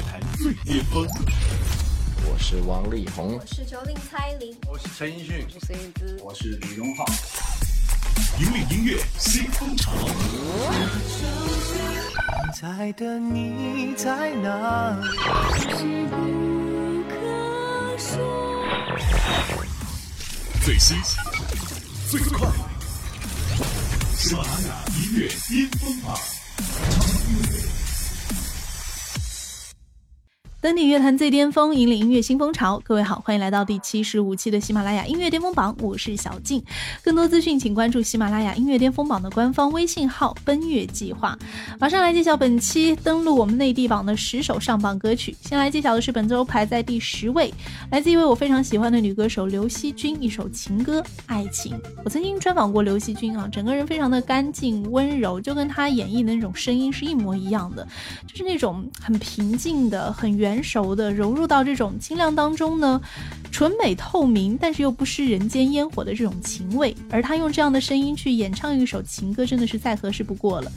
乐坛最巅峰。我是王力宏，我是九零蔡琳，我是陈奕迅，我是孙燕姿，我是李荣浩。引领音乐新风潮。在等你在哪？里？最新最快，喜马拉雅音乐巅峰榜。登顶乐坛最巅峰，引领音乐新风潮。各位好，欢迎来到第七十五期的喜马拉雅音乐巅峰榜，我是小静。更多资讯，请关注喜马拉雅音乐巅峰榜的官方微信号“奔月计划”。马上来揭晓本期登录我们内地榜的十首上榜歌曲。先来揭晓的是本周排在第十位，来自一位我非常喜欢的女歌手刘惜君，一首情歌《爱情》。我曾经专访过刘惜君啊，整个人非常的干净温柔，就跟她演绎的那种声音是一模一样的，就是那种很平静的、很圆。成熟的融入到这种清亮当中呢，纯美透明，但是又不失人间烟火的这种情味。而他用这样的声音去演唱一首情歌，真的是再合适不过了。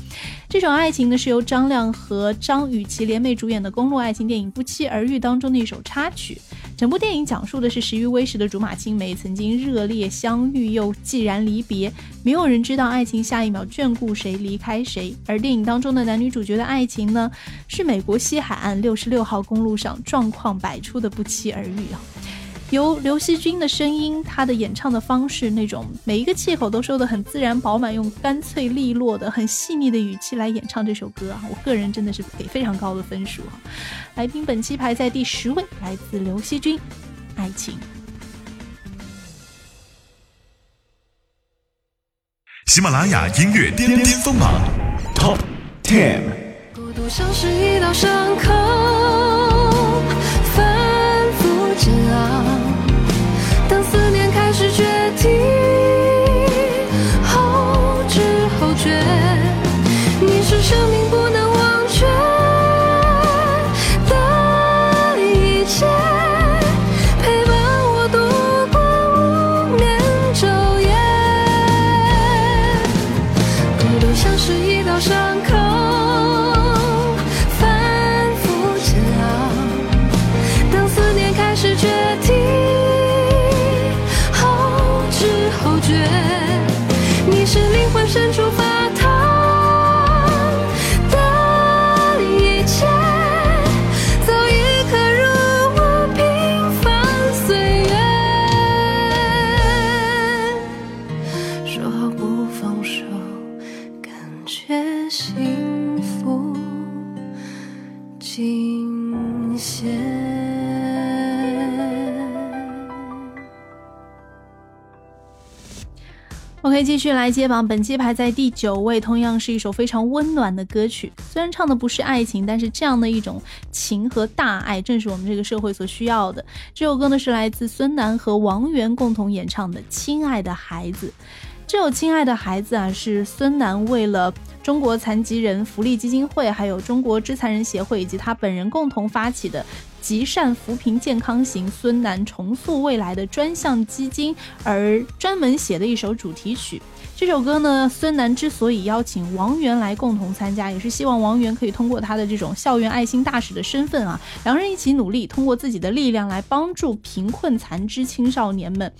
这种爱情呢，是由张亮和张雨绮联袂主演的公路爱情电影《不期而遇》当中的一首插曲。整部电影讲述的是十余微时的竹马青梅曾经热烈相遇，又既然离别。没有人知道爱情下一秒眷顾谁，离开谁。而电影当中的男女主角的爱情呢，是美国西海岸六十六号公路上状况百出的不期而遇啊。由刘惜君的声音，她的演唱的方式，那种每一个气口都收得很自然饱满，用干脆利落的、很细腻的语气来演唱这首歌啊，我个人真的是给非常高的分数啊！来宾本期排在第十位，来自刘惜君，《爱情》。喜马拉雅音乐巅巅峰榜 Top Ten。孤独像是一道伤口，继续来接榜，本期排在第九位，同样是一首非常温暖的歌曲。虽然唱的不是爱情，但是这样的一种情和大爱，正是我们这个社会所需要的。这首歌呢是来自孙楠和王源共同演唱的《亲爱的孩子》。这首《亲爱的孩子》啊，是孙楠为了中国残疾人福利基金会、还有中国肢残人协会以及他本人共同发起的“极善扶贫健康行孙楠重塑未来”的专项基金而专门写的一首主题曲。这首歌呢，孙楠之所以邀请王源来共同参加，也是希望王源可以通过他的这种校园爱心大使的身份啊，两人一起努力，通过自己的力量来帮助贫困残肢青少年们。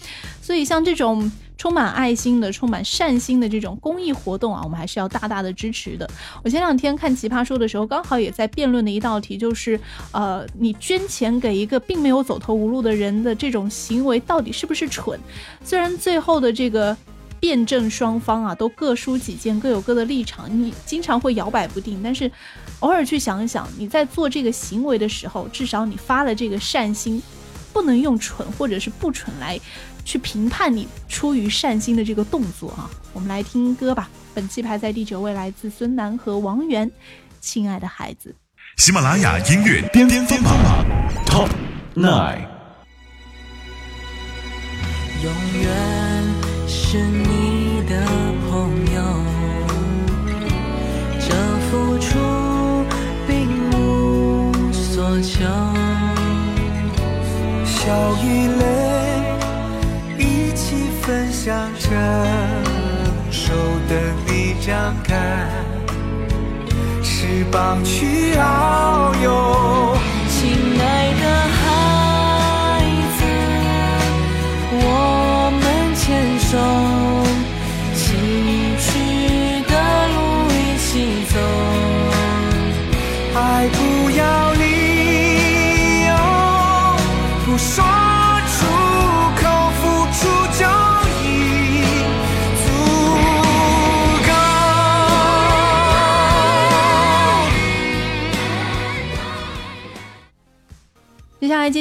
所以像这种充满爱心的、充满善心的这种公益活动啊，我们还是要大大的支持的。我前两天看《奇葩说》的时候，刚好也在辩论的一道题，就是呃，你捐钱给一个并没有走投无路的人的这种行为，到底是不是蠢？虽然最后的这个。辩证双方啊，都各抒己见，各有各的立场，你经常会摇摆不定。但是，偶尔去想一想，你在做这个行为的时候，至少你发了这个善心，不能用蠢或者是不蠢来去评判你出于善心的这个动作啊。我们来听歌吧，本期排在第九位，来自孙楠和王源，《亲爱的孩子》。喜马拉雅音乐巅巅峰榜 Top Nine。永远是你放弃啊。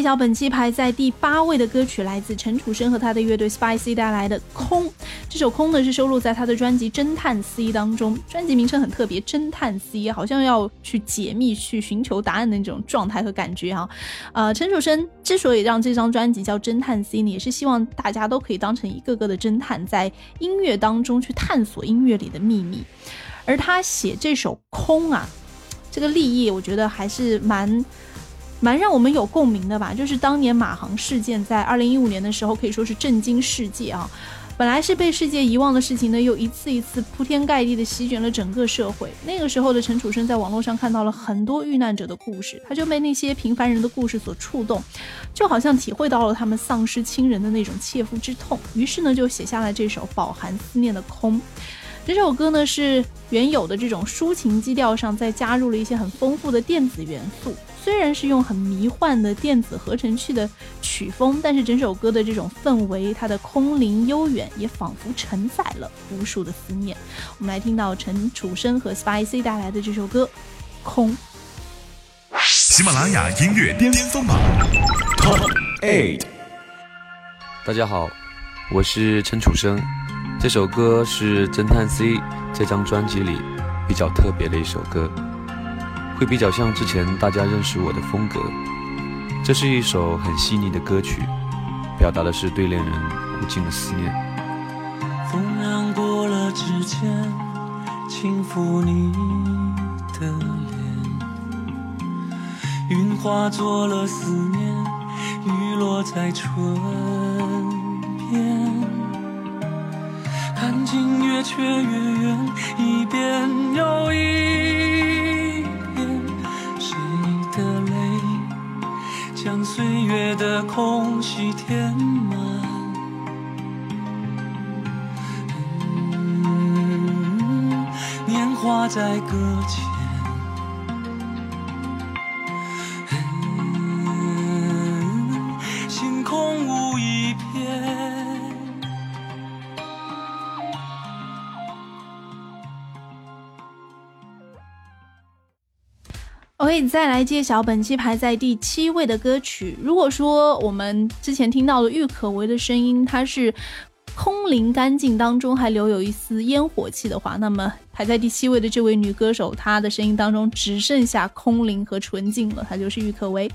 揭晓本期排在第八位的歌曲，来自陈楚生和他的乐队 Spicy 带来的《空》。这首《空》呢是收录在他的专辑《侦探 C》当中，专辑名称很特别，《侦探 C》好像要去解密、去寻求答案的那种状态和感觉哈。呃，陈楚生之所以让这张专辑叫《侦探 C》呢，也是希望大家都可以当成一个个的侦探，在音乐当中去探索音乐里的秘密。而他写这首《空》啊，这个立意我觉得还是蛮。蛮让我们有共鸣的吧，就是当年马航事件在二零一五年的时候，可以说是震惊世界啊。本来是被世界遗忘的事情呢，又一次一次铺天盖地的席卷了整个社会。那个时候的陈楚生在网络上看到了很多遇难者的故事，他就被那些平凡人的故事所触动，就好像体会到了他们丧失亲人的那种切肤之痛。于是呢，就写下了这首饱含思念的空。这首歌呢是原有的这种抒情基调上，再加入了一些很丰富的电子元素。虽然是用很迷幻的电子合成器的曲风，但是整首歌的这种氛围，它的空灵悠远，也仿佛承载了无数的思念。我们来听到陈楚生和 Spicy 带来的这首歌《空》。喜马拉雅音乐巅峰榜 Top Eight。大家好，我是陈楚生。这首歌是《侦探 C》这张专辑里比较特别的一首歌，会比较像之前大家认识我的风格。这是一首很细腻的歌曲，表达的是对恋人无尽的思念。风扬过了指尖，轻抚你的脸，云化作了思念，雨落在唇边。看近越却越远，一遍又一遍，谁的泪将岁月的空隙填满？嗯，年华在歌再来揭晓本期排在第七位的歌曲。如果说我们之前听到的郁可唯的声音，它是空灵干净当中还留有一丝烟火气的话，那么排在第七位的这位女歌手，她的声音当中只剩下空灵和纯净了，她就是郁可唯。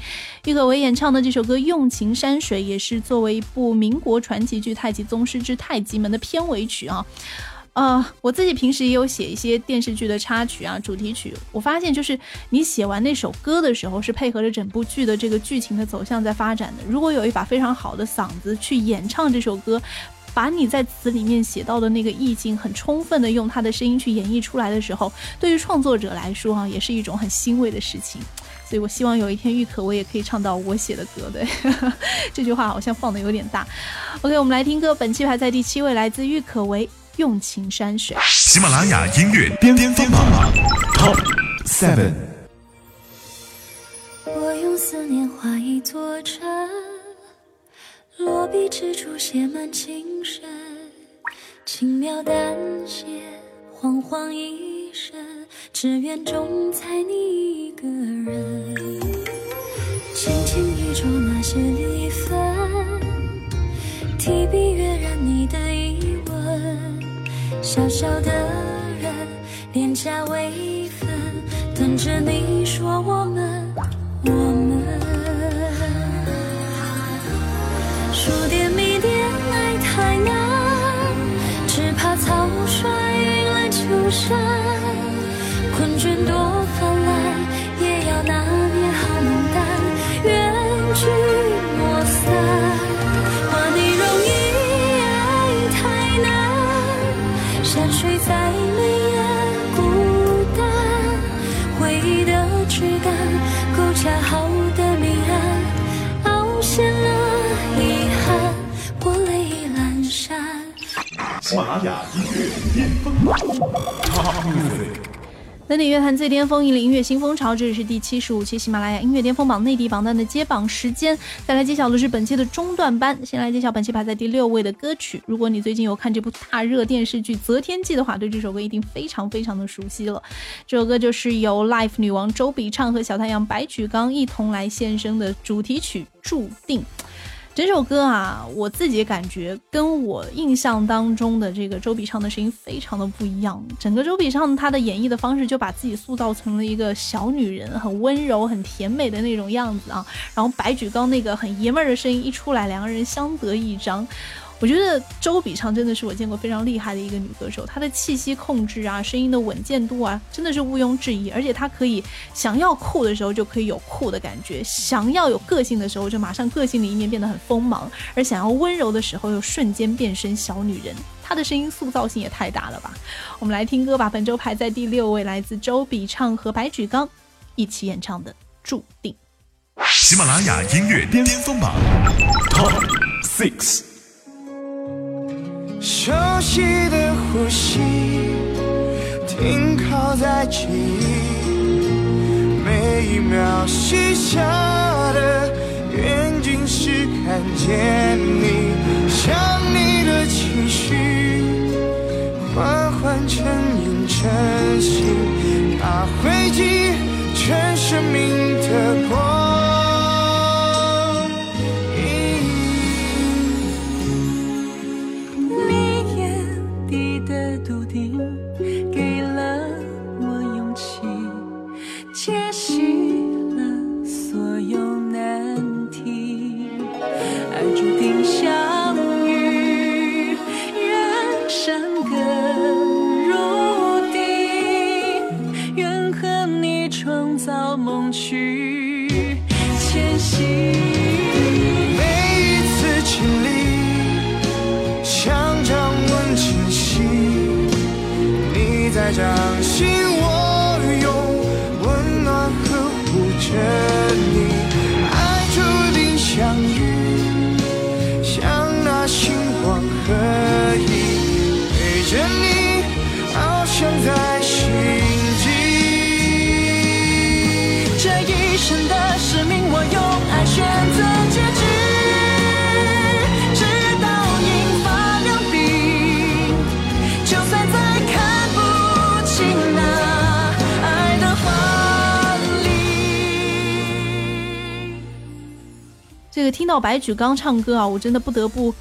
郁可唯演唱的这首歌《用情山水》，也是作为一部民国传奇剧《太极宗师之太极门》的片尾曲啊。呃，我自己平时也有写一些电视剧的插曲啊、主题曲。我发现，就是你写完那首歌的时候，是配合着整部剧的这个剧情的走向在发展的。如果有一把非常好的嗓子去演唱这首歌，把你在词里面写到的那个意境很充分的用他的声音去演绎出来的时候，对于创作者来说啊，也是一种很欣慰的事情。所以我希望有一天郁可唯也可以唱到我写的歌。对，这句话好像放的有点大。OK，我们来听歌，本期排在第七位，来自郁可唯。用情山水，喜马拉雅音乐巅峰榜 Top Seven。我用思念画一座城，落笔之处写满情深，轻描淡写，惶惶一生，只愿总在你一个人。轻轻一注那些离分，提笔小小的人，脸颊微粉，等着你说我们，音乐巅峰榜 Top Music。登顶乐坛最巅峰，引领音乐新风潮。这里是第七十五期喜马拉雅音乐巅峰榜内地榜单的揭榜时间。再来揭晓的是本期的中段班。先来揭晓本期排在第六位的歌曲。如果你最近有看这部大热电视剧《择天记》的话，对这首歌一定非常非常的熟悉了。这首歌就是由 Life 女王周笔畅和小太阳白举纲一同来献声的主题曲《注定》。整首歌啊，我自己感觉跟我印象当中的这个周笔畅的声音非常的不一样。整个周笔畅她的演绎的方式，就把自己塑造成了一个小女人，很温柔、很甜美的那种样子啊。然后白举纲那个很爷们儿的声音一出来，两个人相得益彰。我觉得周笔畅真的是我见过非常厉害的一个女歌手，她的气息控制啊，声音的稳健度啊，真的是毋庸置疑。而且她可以想要酷的时候就可以有酷的感觉，想要有个性的时候就马上个性的一面变得很锋芒，而想要温柔的时候又瞬间变身小女人。她的声音塑造性也太大了吧！我们来听歌吧，本周排在第六位，来自周笔畅和白举纲一起演唱的《注定》。喜马拉雅音乐巅峰榜 Top Six。熟悉的呼吸停靠在记忆，每一秒许下的愿景是看见你，想你的情绪缓缓沉吟成型，它汇集全生命的光。听到白举纲唱歌啊，我真的不得不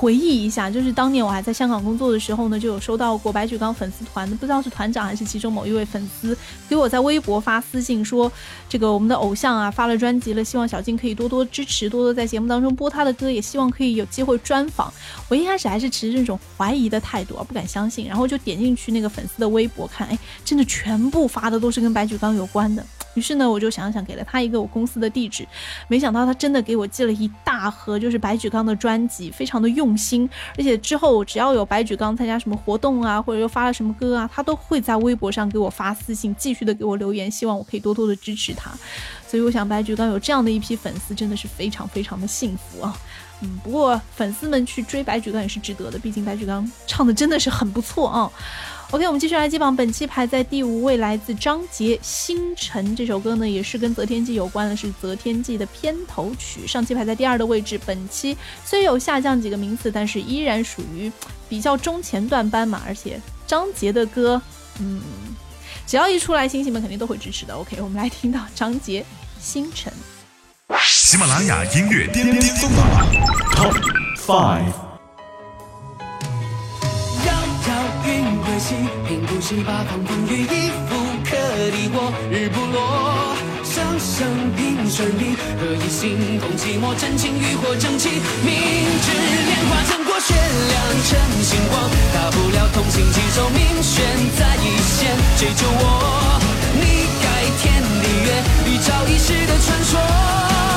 回忆一下，就是当年我还在香港工作的时候呢，就有收到过白举纲粉丝团的，不知道是团长还是其中某一位粉丝给我在微博发私信说，这个我们的偶像啊发了专辑了，希望小金可以多多支持，多多在节目当中播他的歌，也希望可以有机会专访。我一开始还是持这种怀疑的态度啊，不敢相信，然后就点进去那个粉丝的微博看，哎，真的全部发的都是跟白举纲有关的。于是呢，我就想想给了他一个我公司的地址，没想到他真的给我寄了一大盒，就是白举纲的专辑，非常的用用心。而且之后只要有白举纲参加什么活动啊，或者又发了什么歌啊，他都会在微博上给我发私信，继续的给我留言，希望我可以多多的支持他。所以我想白举纲有这样的一批粉丝，真的是非常非常的幸福啊。嗯，不过粉丝们去追白举纲也是值得的，毕竟白举纲唱的真的是很不错啊。OK，我们继续来接榜，本期排在第五位，来自张杰《星辰》这首歌呢，也是跟《择天记》有关的，是《择天记》的片头曲。上期排在第二的位置，本期虽有下降几个名次，但是依然属于比较中前段班嘛。而且张杰的歌，嗯，只要一出来，星星们肯定都会支持的。OK，我们来听到张杰《星辰》。喜马拉雅音乐巅巅峰榜 Top Five。遥遥云归西，平步十八方风雨亦复可敌我，日不落。声声凭顺利，何以心动寂寞？真情与火争气，明知莲花争过雪亮成星光，大不了同心携手，命悬在一线，谁救我？你，一朝一夕的传说。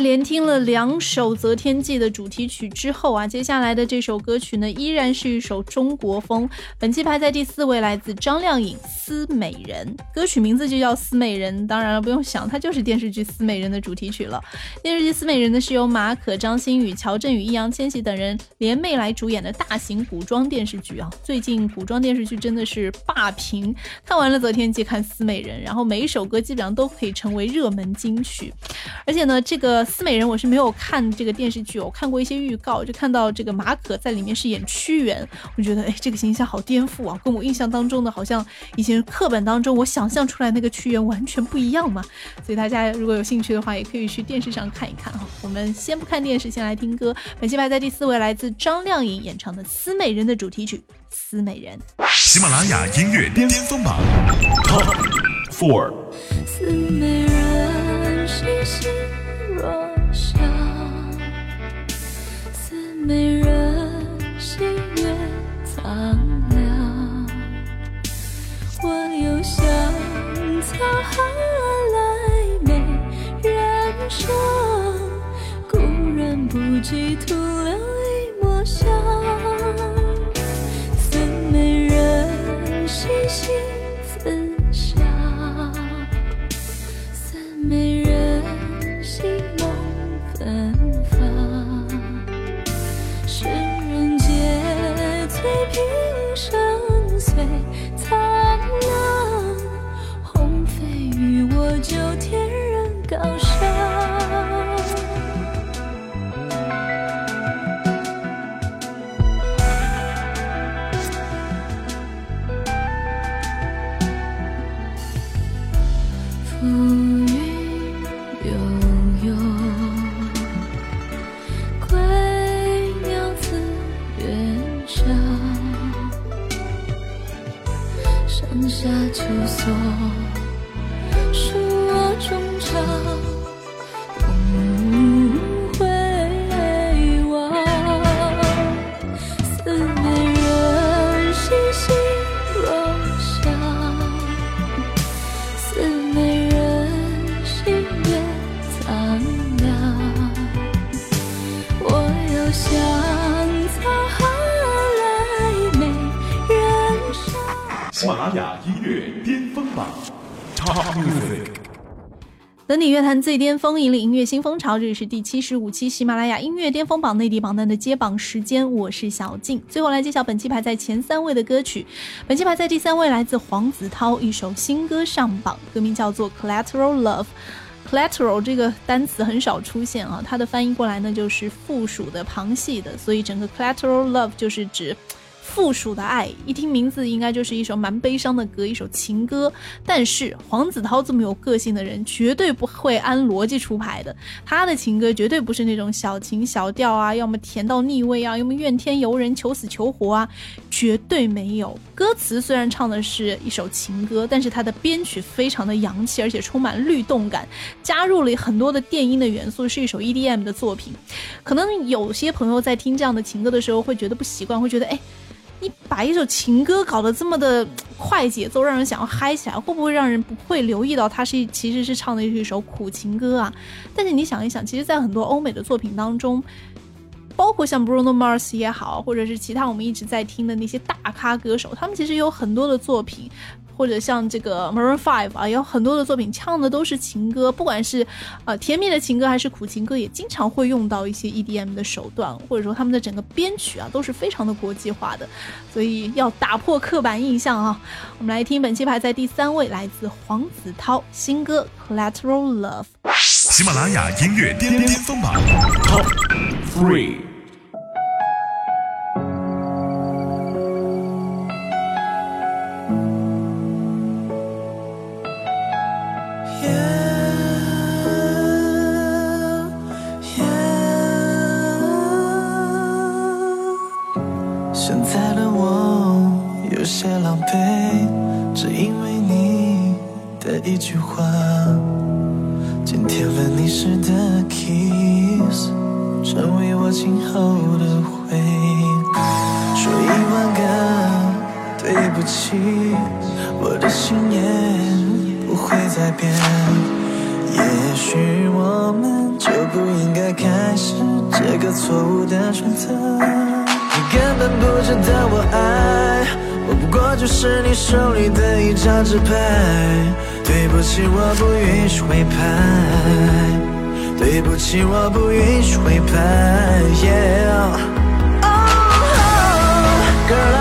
连听了两首《择天记》的主题曲之后啊，接下来的这首歌曲呢，依然是一首中国风。本期排在第四位，来自张靓颖《思美人》，歌曲名字就叫《思美人》。当然了，不用想，它就是电视剧《思美人》的主题曲了。电视剧《思美人》呢，是由马可、张馨予、乔振宇、易烊千玺等人联袂来主演的大型古装电视剧啊。最近古装电视剧真的是霸屏，看完了《择天记》，看《思美人》，然后每一首歌基本上都可以成为热门金曲。而且呢，这个。思美人我是没有看这个电视剧，我看过一些预告，就看到这个马可在里面是演屈原，我觉得哎，这个形象好颠覆啊，跟我印象当中的好像以前课本当中我想象出来那个屈原完全不一样嘛。所以大家如果有兴趣的话，也可以去电视上看一看哈。我们先不看电视，先来听歌。本期排在第四位，来自张靓颖演唱的《思美人》的主题曲《思美人》。喜马拉雅音乐巅峰榜 Top Four。思美人，细细若笑，似美人，嗯乐坛最巅峰，引领音乐新风潮。这里是第七十五期喜马拉雅音乐巅峰榜内地榜单的揭榜时间，我是小静。最后来揭晓本期排在前三位的歌曲。本期排在第三位，来自黄子韬一首新歌上榜，歌名叫做《Collateral Love》。collateral 这个单词很少出现啊，它的翻译过来呢就是附属的、旁系的，所以整个 collateral love 就是指附属的爱。一听名字，应该就是一首蛮悲伤的歌，一首情歌。但是黄子韬这么有个性的人，绝对不会按逻辑出牌的。他的情歌绝对不是那种小情小调啊，要么甜到腻味啊，要么怨天尤人、求死求活啊，绝对没有。歌词虽然唱的是一首情歌，但是它的编曲非常的洋气，而且充满律动感，加入了很多的电音的元素，是一首 EDM 的作品。可能有些朋友在听这样的情歌的时候会觉得不习惯，会觉得哎。你把一首情歌搞得这么的快节奏，让人想要嗨起来，会不会让人不会留意到他是其实是唱的是一首苦情歌啊？但是你想一想，其实，在很多欧美的作品当中，包括像 Bruno Mars 也好，或者是其他我们一直在听的那些大咖歌手，他们其实有很多的作品，或者像这个 Maroon Five 啊，有很多的作品唱的都是情歌，不管是呃甜蜜的情歌还是苦情歌，也经常会用到一些 EDM 的手段，或者说他们的整个编曲啊都是非常的国际化的，所以要打破刻板印象啊！我们来听本期排在第三位，来自黄子韬新歌《Collateral Love》。喜马拉雅音乐巅巅峰榜 Top Three。天吻你时的 kiss，成为我今后的回忆。说一万个对不起，我的信念不会再变。也许我们就不应该开始这个错误的选择。你根本不值得我爱，我不过就是你手里的一张纸牌。对不起，我不允许回拍。对不起，我不允许回拍。Yeah. Oh, girl,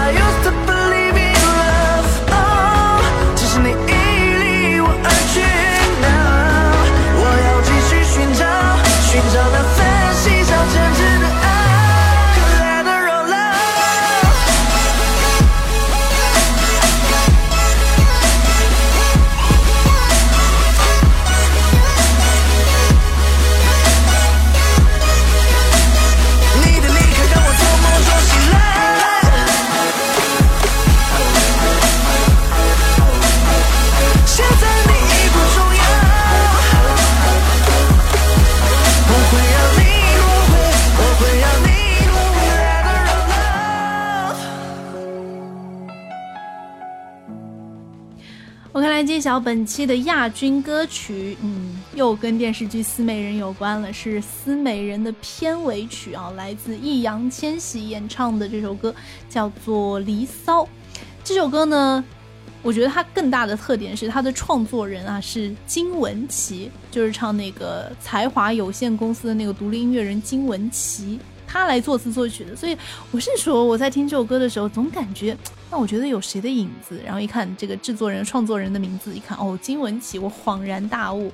本期的亚军歌曲，嗯，又跟电视剧《思美人》有关了，是《思美人》的片尾曲啊，来自易烊千玺演唱的这首歌叫做《离骚》。这首歌呢，我觉得它更大的特点是它的创作人啊是金玟岐，就是唱那个才华有限公司的那个独立音乐人金玟岐，他来作词作曲的。所以我是说，我在听这首歌的时候，总感觉让我觉得有谁的影子。然后一看这个制作人、创作人的名字，一看哦，金文岐，我恍然大悟。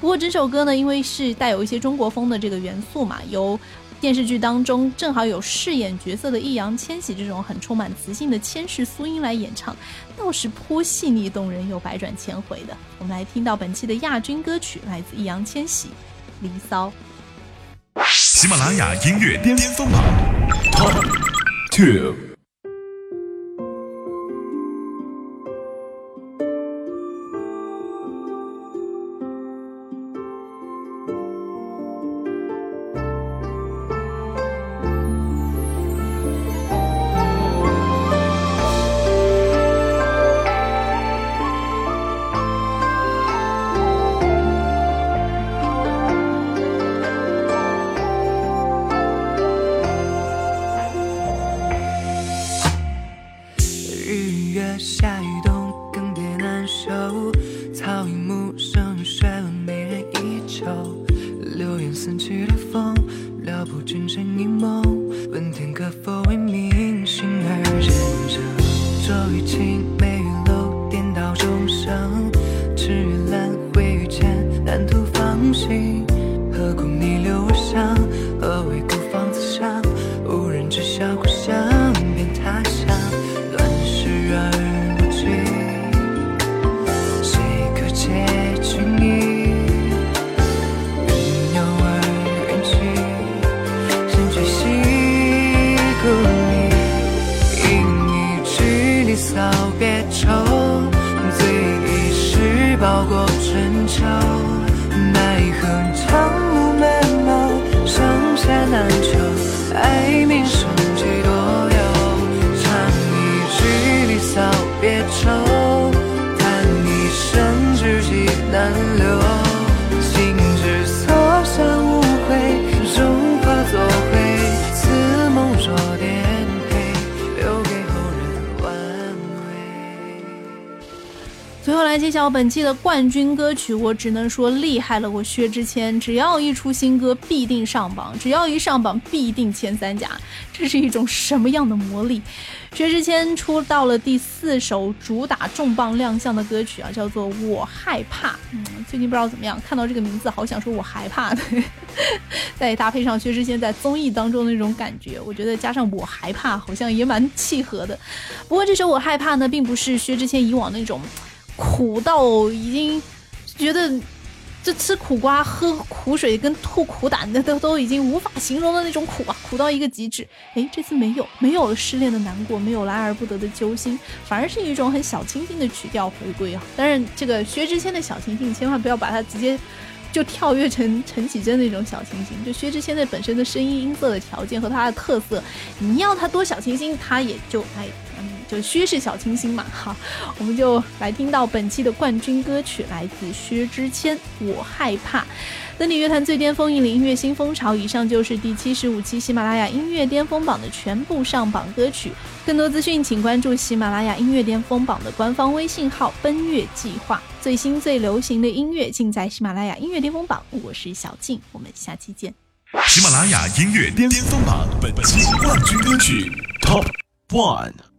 不过整首歌呢，因为是带有一些中国风的这个元素嘛，由电视剧当中正好有饰演角色的易烊千玺这种很充满磁性的千世苏音来演唱，倒是颇细腻动人又百转千回的。我们来听到本期的亚军歌曲，来自易烊千玺《离骚》。喜马拉雅音乐巅峰榜 Top Two。熬过春秋。奈何长路漫漫，上下难求，爱名声几多忧。唱一句离骚别愁，揭晓本期的冠军歌曲，我只能说厉害了，我薛之谦，只要一出新歌必定上榜，只要一上榜必定前三甲，这是一种什么样的魔力？薛之谦出到了第四首主打重磅亮相的歌曲啊，叫做《我害怕》。嗯，最近不知道怎么样，看到这个名字好想说我害怕的，再搭配上薛之谦在综艺当中的那种感觉，我觉得加上我害怕好像也蛮契合的。不过这首《我害怕》呢，并不是薛之谦以往那种。苦到已经觉得这吃苦瓜、喝苦水跟吐苦胆的都都已经无法形容的那种苦啊，苦到一个极致。诶，这次没有，没有失恋的难过，没有了爱而不得的揪心，反而是一种很小清新的曲调回归啊。当然，这个薛之谦的小清新，千万不要把它直接。就跳跃成陈绮贞那种小清新，就薛之谦的本身的声音音色的条件和他的特色，你要他多小清新，他也就哎嗯就薛氏小清新嘛。好，我们就来听到本期的冠军歌曲，来自薛之谦，《我害怕》。登顶乐坛最巅峰，引领音乐新风潮。以上就是第七十五期喜马拉雅音乐巅峰榜的全部上榜歌曲。更多资讯，请关注喜马拉雅音乐巅峰榜的官方微信号“奔月计划”。最新最流行的音乐尽在喜马拉雅音乐巅峰榜。我是小静，我们下期见。喜马拉雅音乐巅峰榜本期冠军歌曲 Top One。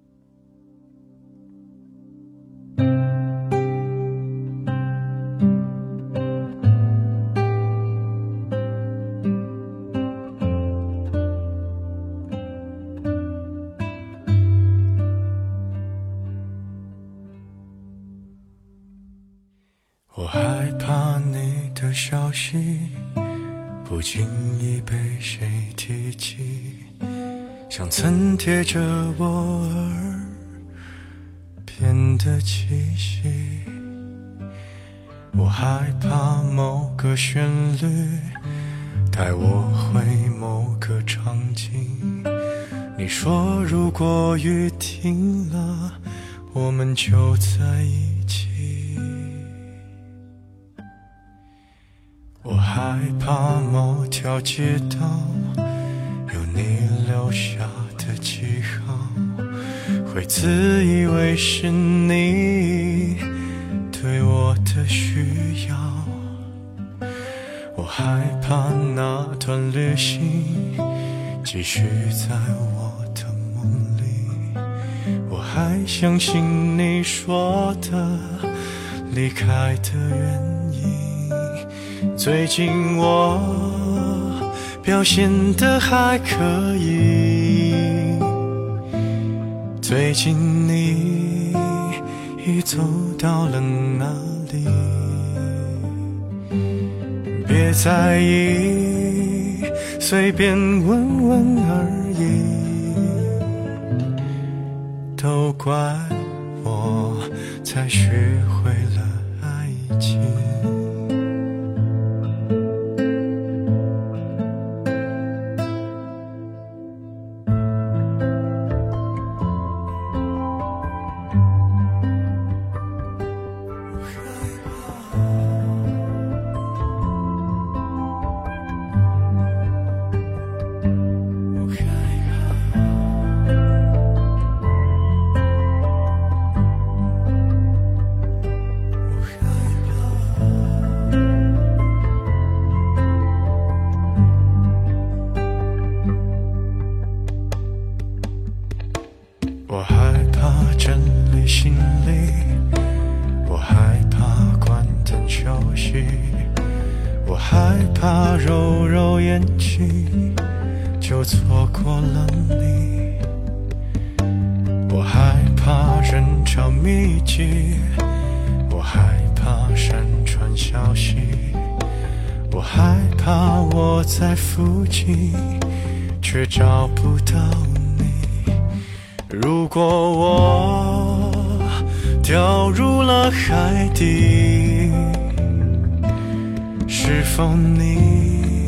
旋律带我回某个场景。你说如果雨停了，我们就在一起。我害怕某条街道有你留下的记号，会自以为是你对我的需要。害怕那段旅行继续在我的梦里，我还相信你说的离开的原因。最近我表现的还可以，最近你已走到了哪别在意，随便问问而已，都怪我才学会了小秘籍，我害怕山川消息，我害怕我在附近却找不到你。如果我掉入了海底，是否你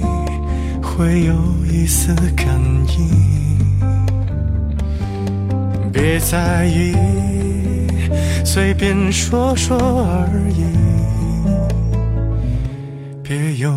会有一丝感应？别在意，随便说说而已，别有